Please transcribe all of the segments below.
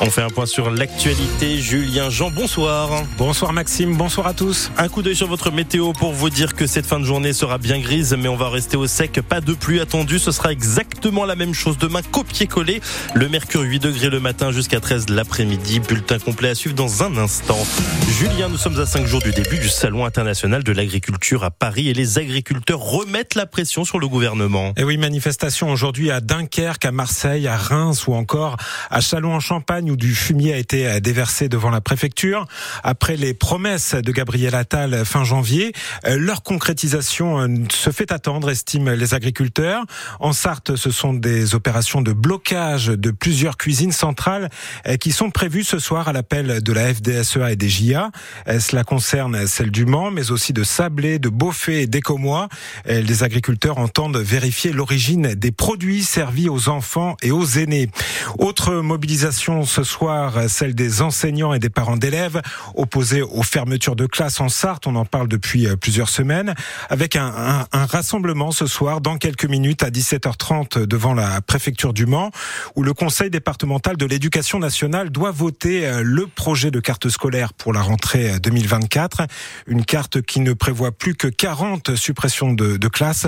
On fait un point sur l'actualité. Julien Jean, bonsoir. Bonsoir Maxime, bonsoir à tous. Un coup d'œil sur votre météo pour vous dire que cette fin de journée sera bien grise, mais on va rester au sec. Pas de pluie attendue. Ce sera exactement la même chose demain, copier-coller. Le mercure 8 degrés le matin jusqu'à 13 l'après-midi. Bulletin complet à suivre dans un instant. Julien, nous sommes à 5 jours du début du Salon international de l'agriculture à Paris et les agriculteurs remettent la pression sur le gouvernement. Et oui, manifestation aujourd'hui à Dunkerque, à Marseille, à Reims ou encore à Châlons-en-Champagne où du fumier a été déversé devant la préfecture. Après les promesses de Gabriel Attal fin janvier, euh, leur concrétisation euh, se fait attendre, estiment les agriculteurs. En Sarthe, ce sont des opérations de blocage de plusieurs cuisines centrales euh, qui sont prévues ce soir à l'appel de la FDSEA et des JA. Cela concerne celle du Mans, mais aussi de Sablé, de Beaufait et d'Écomois. Les agriculteurs entendent vérifier l'origine des produits servis aux enfants et aux aînés. Autre mobilisation ce soir, celle des enseignants et des parents d'élèves opposés aux fermetures de classes en Sarthe. On en parle depuis euh, plusieurs semaines, avec un, rassemblement ce soir dans quelques minutes à 17h30 devant la préfecture du Mans, où le Conseil départemental de l'éducation nationale doit voter euh, le projet de carte scolaire pour la rentrée 2024. Euh, Une carte qui ne prévoit plus que 40 suppressions de, de classes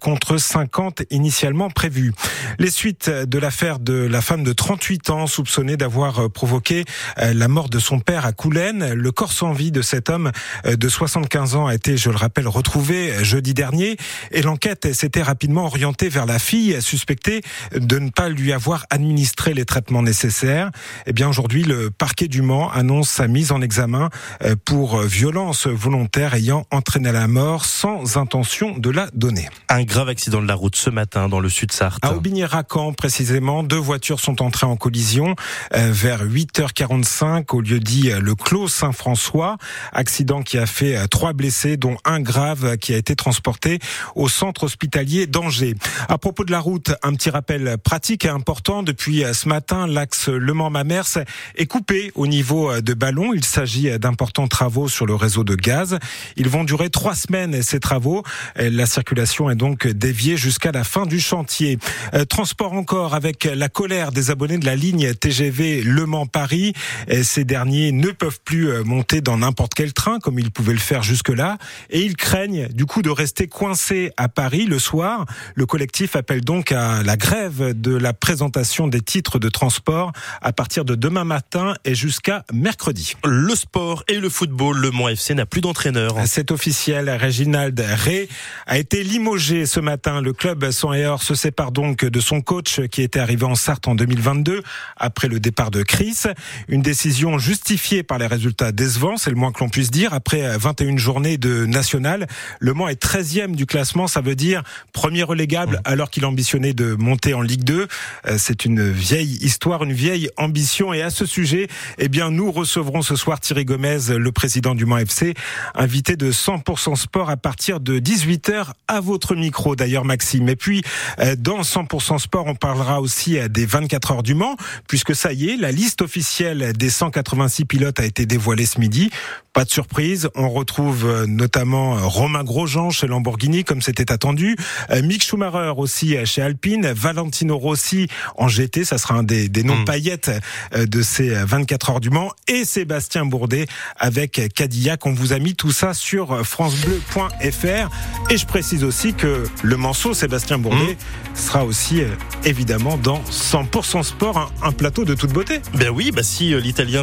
contre 50 initialement prévues. Les suites de l'affaire de la femme de 38 ans soupçonnée d'avoir euh, provoqué euh, la mort de son père à Coulennes. Le corps sans vie de cet homme euh, de 75 ans a été, je le rappelle, retrouvé jeudi dernier et l'enquête s'était rapidement orientée vers la fille suspectée de ne pas lui avoir administré les traitements nécessaires. Eh bien, aujourd'hui, le parquet du Mans annonce sa mise en examen pour violence volontaire ayant entraîné la mort sans intention de la donner. Un grave accident de la route ce matin dans le sud Sarthe. À Aubigné-Racan, précisément, deux voitures sont entrées en collision vers 8h45 au lieu dit le Clos Saint-François. Accident qui a fait trois blessés, dont un grave qui a été transporté au centre hospitalier d'Angers. À propos de la route, un petit rappel pratique et important. Depuis ce matin, l'axe Le Mans-Mamers est coupé au niveau de Ballon. Il s'agit d'importants travaux sur le réseau de gaz. Ils vont durer trois semaines, ces travaux. La circulation est donc déviée jusqu'à la fin du chantier. Transport encore avec la colère des abonnés de la ligne TGV Le Mans-Paris. Ces derniers ne peuvent plus monter dans n'importe quel train comme ils pouvaient le faire jusque-là et ils craignent du coup de rester coincés à Paris le soir. Le collectif appelle donc à la grève de la présentation des titres de transport à partir de demain matin et jusqu'à mercredi. Le sport et le football, le Mans FC n'a plus d'entraîneur. C'est officiel, Reginald Ray a été limogé ce matin. Le club son se sépare donc de son coach qui était arrivé en Sarthe en 2022 après le départ de Chris. Une décision justifiée par les résultats décevants, c'est le moins que l'on puisse dire. Après 21 journées de national, Le Mans est 13e du classement, ça veut dire premier relégable alors qu'il ambitionnait de monter en Ligue 2. C'est une vieille histoire, une vieille ambition et à ce sujet, eh bien nous recevrons ce soir Thierry Gomez, le président du Mans FC, invité de 100% sport à partir de 18h à votre micro d'ailleurs Maxime. Et puis dans 100% sport, on parlera aussi des 24 heures du Mans puisque ça y la liste officielle des 186 pilotes a été dévoilée ce midi. Pas de surprise, on retrouve notamment Romain Grosjean chez Lamborghini comme c'était attendu, Mick Schumacher aussi chez Alpine, Valentino Rossi en GT, ça sera un des, des noms mmh. paillettes de ces 24 heures du Mans et Sébastien Bourdet avec Cadillac. On vous a mis tout ça sur francebleu.fr et je précise aussi que le manceau Sébastien Bourdet mmh. sera aussi évidemment dans 100% sport, un, un plateau de beauté. Ben oui, bah si euh, l'Italien